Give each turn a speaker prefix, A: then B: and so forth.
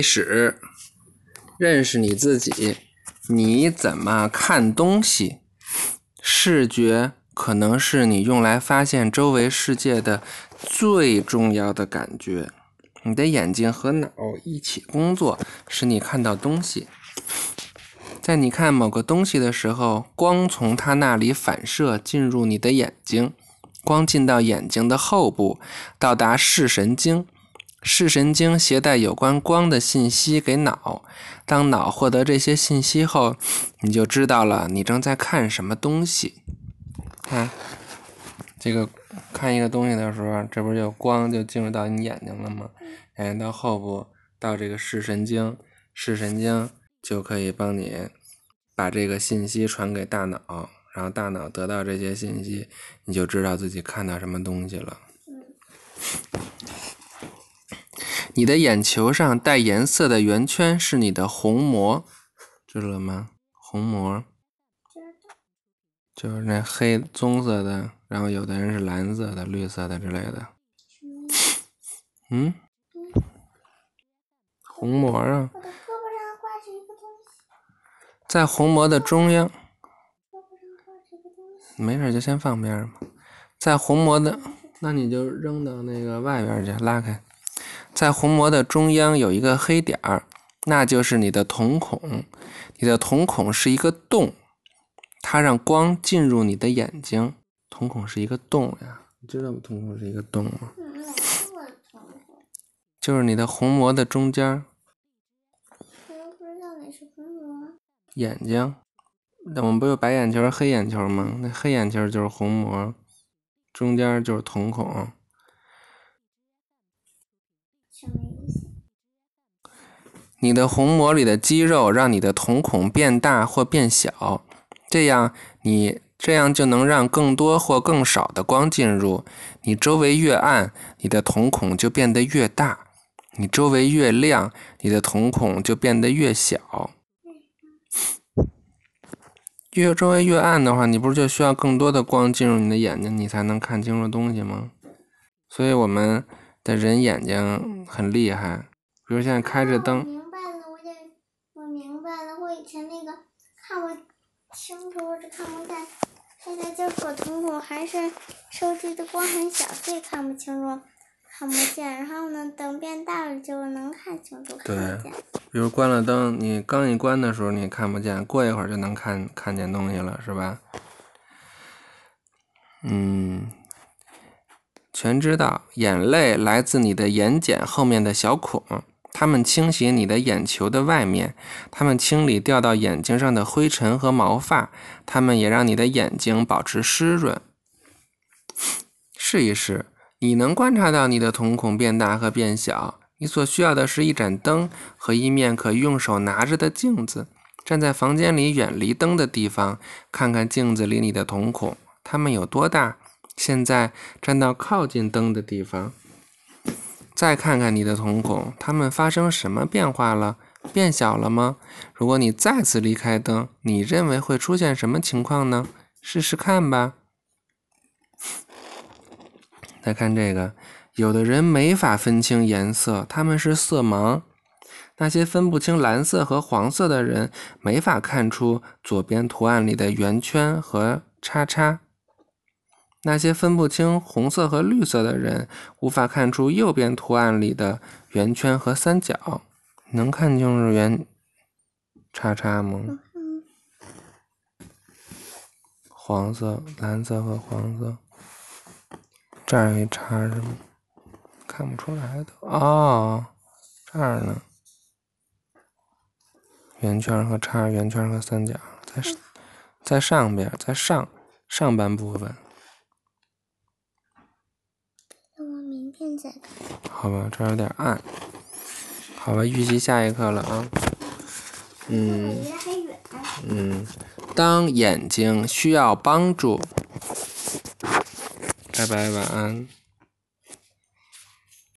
A: 开始认识你自己，你怎么看东西？视觉可能是你用来发现周围世界的最重要的感觉。你的眼睛和脑一起工作，使你看到东西。在你看某个东西的时候，光从它那里反射进入你的眼睛，光进到眼睛的后部，到达视神经。视神经携带有关光的信息给脑。当脑获得这些信息后，你就知道了你正在看什么东西。看，这个看一个东西的时候，这不是有光就进入到你眼睛了吗？眼睛，到后部到这个视神经，视神经就可以帮你把这个信息传给大脑，然后大脑得到这些信息，你就知道自己看到什么东西了。你的眼球上带颜色的圆圈是你的虹膜，知道了吗？虹膜就是那黑棕色的，然后有的人是蓝色的、绿色的之类的。嗯？虹膜啊。
B: 我的胳膊上挂着一个东西。
A: 在虹膜的中央。
B: 胳膊上挂着一个东西。
A: 没事，就先放边上吧。在虹膜的，那你就扔到那个外边去，拉开。在虹膜的中央有一个黑点儿，那就是你的瞳孔。你的瞳孔是一个洞，它让光进入你的眼睛。瞳孔是一个洞呀，你知道瞳孔是一个洞吗？就是你的虹膜的中间
B: 我又不知道哪是虹膜。
A: 眼睛。那我们不有白眼球、黑眼球吗？那黑眼球就是虹膜，中间就是瞳孔。你的虹膜里的肌肉让你的瞳孔变大或变小，这样你这样就能让更多或更少的光进入。你周围越暗，你的瞳孔就变得越大；你周围越亮，你的瞳孔就变得越小。越周围越暗的话，你不是就需要更多的光进入你的眼睛，你才能看清楚东西吗？所以我们的人眼睛很厉害，比如现在开着灯
B: 啊我。明白了，我得，我明白了。我以前那个看不清楚我只看不见，现在就是我瞳孔还是收集的光很小，所以看不清楚，看不见。然后呢，等变大了就能看清楚，看见。
A: 比如关了灯，你刚一关的时候你看不见，过一会儿就能看看见东西了，是吧？嗯，全知道，眼泪来自你的眼睑后面的小孔，它们清洗你的眼球的外面，它们清理掉到眼睛上的灰尘和毛发，它们也让你的眼睛保持湿润。试一试，你能观察到你的瞳孔变大和变小。你所需要的是一盏灯和一面可用手拿着的镜子。站在房间里远离灯的地方，看看镜子里你的瞳孔，它们有多大？现在站到靠近灯的地方，再看看你的瞳孔，它们发生什么变化了？变小了吗？如果你再次离开灯，你认为会出现什么情况呢？试试看吧。再看这个，有的人没法分清颜色，他们是色盲。那些分不清蓝色和黄色的人，没法看出左边图案里的圆圈和叉叉。那些分不清红色和绿色的人，无法看出右边图案里的圆圈和三角。能看清楚圆叉叉吗？黄色、蓝色和黄色，这儿有一叉是吗？看不出来的哦，这儿呢，圆圈和叉，圆圈和三角，在在上边，在上上半部分，好吧，这儿有点暗，好吧，预习下一课了啊，嗯。嗯，当眼睛需要帮助，拜拜，晚安。